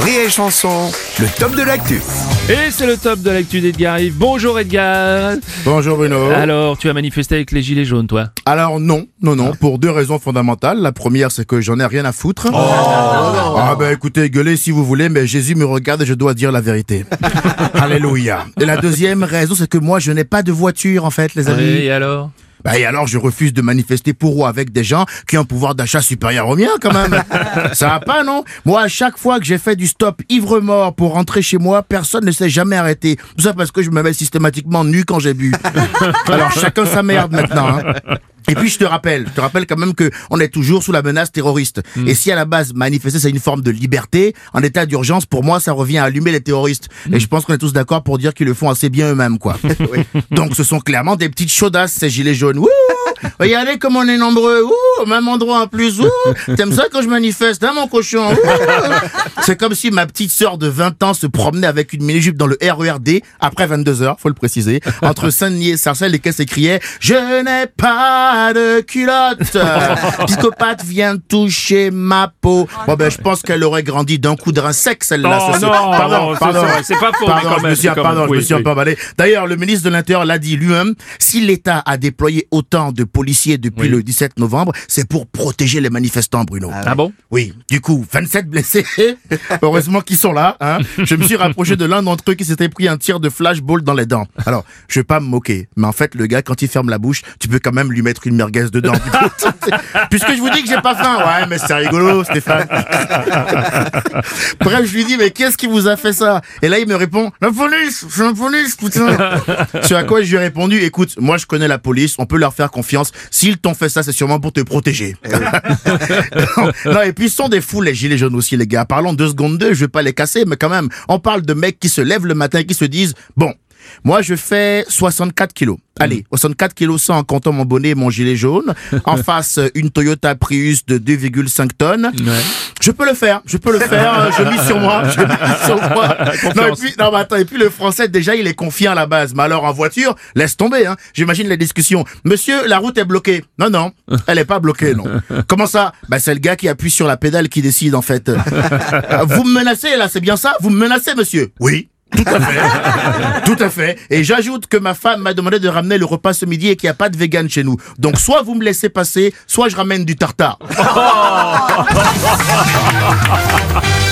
Rire et chanson, le top de l'actu. Et c'est le top de l'actu d'Edgar Yves. Bonjour Edgar Bonjour Bruno. Alors, tu as manifesté avec les gilets jaunes, toi? Alors non, non, non, pour deux raisons fondamentales. La première, c'est que j'en ai rien à foutre. ah ben écoutez, gueulez si vous voulez, mais Jésus me regarde et je dois dire la vérité. Alléluia. Et la deuxième raison, c'est que moi, je n'ai pas de voiture en fait, les amis. Et alors? Bah, et alors, je refuse de manifester pour ou avec des gens qui ont un pouvoir d'achat supérieur au mien, quand même. Ça va pas, non? Moi, à chaque fois que j'ai fait du stop ivre-mort pour rentrer chez moi, personne ne s'est jamais arrêté. Tout ça parce que je me mets systématiquement nu quand j'ai bu. Alors, chacun sa merde maintenant. hein. Et puis je te rappelle, je te rappelle quand même que on est toujours sous la menace terroriste. Et si à la base manifester c'est une forme de liberté, en état d'urgence pour moi ça revient à allumer les terroristes. Et je pense qu'on est tous d'accord pour dire qu'ils le font assez bien eux-mêmes quoi. Donc ce sont clairement des petites chaudasses ces gilets jaunes. Wouh Regardez comme on est nombreux. Ouh, au même endroit en plus. Ouh, t'aimes ça quand je manifeste, hein mon cochon? C'est comme si ma petite sœur de 20 ans se promenait avec une mini-jupe dans le RERD après 22 heures, faut le préciser, entre Saint-Denis et Sarcelles et qu'elle s'écriait « Je n'ai pas de culotte Psychopathe vient toucher ma peau ». Bon ben je pense qu'elle aurait grandi d'un coup de rein sec celle-là. Oh non, pardon, non, pardon. c'est- pas faux, Pardon, je me suis, pardon, je me suis un oui. peu emballé. D'ailleurs, le ministre de l'Intérieur l'a dit lui-même, si l'État a déployé autant de policiers depuis Oui. le 17 novembre, c'est pour protéger les manifestants, Bruno. Ah bon? Oui, du coup, 27 blessés. Heureusement qu'ils sont là. Hein. Je me suis rapproché de l'un d'entre eux qui s'était pris un tir de flashball dans les dents. Alors, je vais pas me moquer, mais en fait, le gars, quand il ferme la bouche, tu peux quand même lui mettre une merguez dedans. Puisque je vous dis que j'ai pas faim. Ouais, mais c'est rigolo, Stéphane. Bref, je lui dis, mais qu'est-ce qui vous a fait ça? Et là, il me répond, la police, c'est la police, putain. Sur à quoi je lui ai répondu, écoute, moi je connais la police, on peut leur faire confiance. S'ils t'ont fait ça, c'est sûrement pour te protéger. non, non, et puis ils sont des fous, les gilets jaunes aussi, les gars. Parlons deux secondes d'eux, je vais pas les casser, mais quand même, on parle de mecs qui se lèvent le matin et qui se disent, bon, moi, je fais 64 kilos. Allez, 64 kilos 100 en comptant mon bonnet et mon gilet jaune. En face, une Toyota Prius de 2,5 tonnes. Je peux le faire, je peux le faire, je mise sur moi, je mise sur moi. Non, et puis, non, mais attends, et puis le français, déjà, il est confiant à la base. Mais alors, en voiture, laisse tomber, hein. J'imagine les discussions. Monsieur, la route est bloquée. Non, non, elle est pas bloquée, non. Comment ça? Bah, c'est le gars qui appuie sur la pédale qui décide, en fait. Vous me menacez, là, c'est bien ça? Vous me menacez, monsieur? Oui. Tout à fait. Tout à fait. Et j'ajoute que ma femme m'a demandé de ramener le repas ce midi et qu'il n'y a pas de vegan chez nous. Donc soit vous me laissez passer, soit je ramène du tartare.